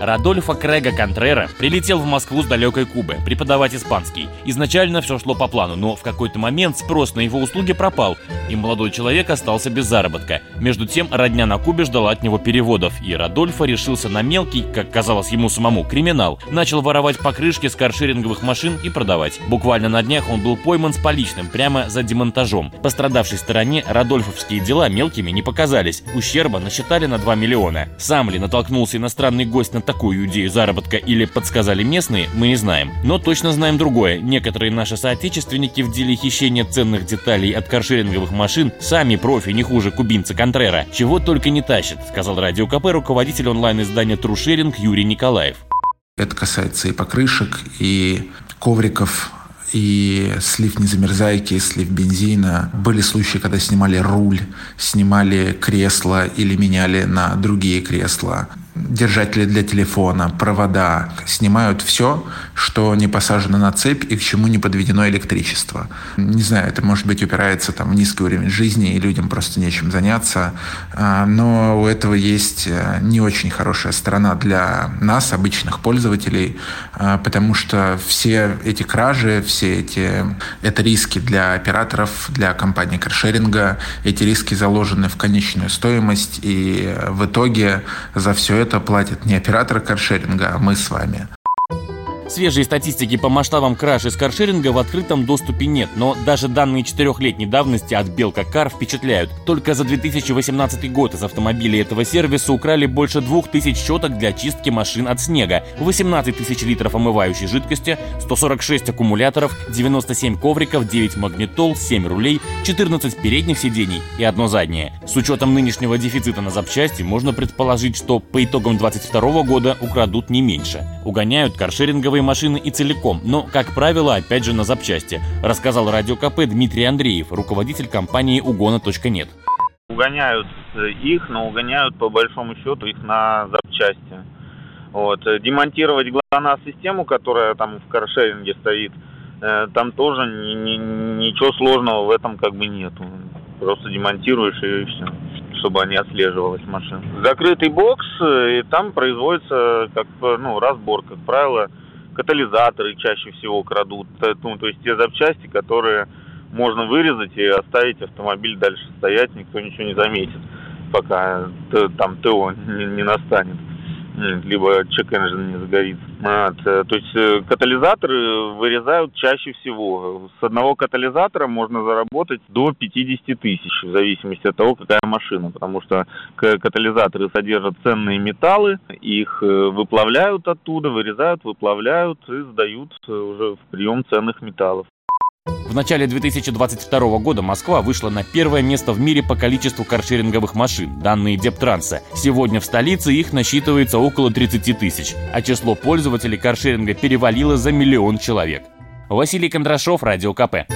Радольфо Крега Контрера прилетел в Москву с далекой Кубы преподавать испанский. Изначально все шло по плану, но в какой-то момент спрос на его услуги пропал, и молодой человек остался без заработка. Между тем, родня на Кубе ждала от него переводов, и Радольфо решился на мелкий, как казалось ему самому, криминал. Начал воровать покрышки с каршеринговых машин и продавать. Буквально на днях он был пойман с поличным прямо за демонтажом. Пострадавшей стороне Радольфовские дела мелкими не показались. Ущерба насчитали на 2 миллиона. Сам ли натолкнулся иностранный гость на такую идею заработка или подсказали местные, мы не знаем. Но точно знаем другое. Некоторые наши соотечественники в деле хищения ценных деталей от каршеринговых машин сами профи не хуже кубинца Контрера. Чего только не тащит, сказал Радио КП руководитель онлайн-издания Трушеринг Юрий Николаев. Это касается и покрышек, и ковриков, и слив незамерзайки, слив бензина. Были случаи, когда снимали руль, снимали кресло или меняли на другие кресла держатели для телефона, провода, снимают все, что не посажено на цепь и к чему не подведено электричество. Не знаю, это может быть упирается там, в низкий уровень жизни, и людям просто нечем заняться, а, но у этого есть э, не очень хорошая сторона для нас, обычных пользователей, а, потому что все эти кражи, все эти это риски для операторов, для компании каршеринга, эти риски заложены в конечную стоимость, и в итоге за все это это платит не оператор каршеринга, а мы с вами. Свежей статистики по масштабам краж из каршеринга в открытом доступе нет, но даже данные четырехлетней давности от Белка Кар впечатляют. Только за 2018 год из автомобилей этого сервиса украли больше 2000 щеток для чистки машин от снега, 18 тысяч литров омывающей жидкости, 146 аккумуляторов, 97 ковриков, 9 магнитол, 7 рулей, 14 передних сидений и одно заднее. С учетом нынешнего дефицита на запчасти можно предположить, что по итогам 2022 года украдут не меньше. Угоняют каршеринговые новые машины и целиком, но, как правило, опять же на запчасти, рассказал Радио КП Дмитрий Андреев, руководитель компании угона.нет. Угоняют их, но угоняют по большому счету их на запчасти. Вот. Демонтировать GLONASS-систему, которая там в каршеринге стоит, э, там тоже ни, ни, ничего сложного в этом как бы нету. Просто демонтируешь и все чтобы они отслеживалась машина. Закрытый бокс, э, и там производится как ну, разбор, как правило, катализаторы чаще всего крадут, ну, то есть те запчасти, которые можно вырезать и оставить автомобиль дальше стоять, никто ничего не заметит, пока там ТО не, не настанет либо engine не загорится. Вот. Э, то есть э, катализаторы вырезают чаще всего. С одного катализатора можно заработать до 50 тысяч, в зависимости от того, какая машина. Потому что катализаторы содержат ценные металлы, их э, выплавляют оттуда, вырезают, выплавляют и сдают уже в прием ценных металлов. В начале 2022 года Москва вышла на первое место в мире по количеству каршеринговых машин, данные Дептранса. Сегодня в столице их насчитывается около 30 тысяч, а число пользователей каршеринга перевалило за миллион человек. Василий Кондрашов, Радио КП.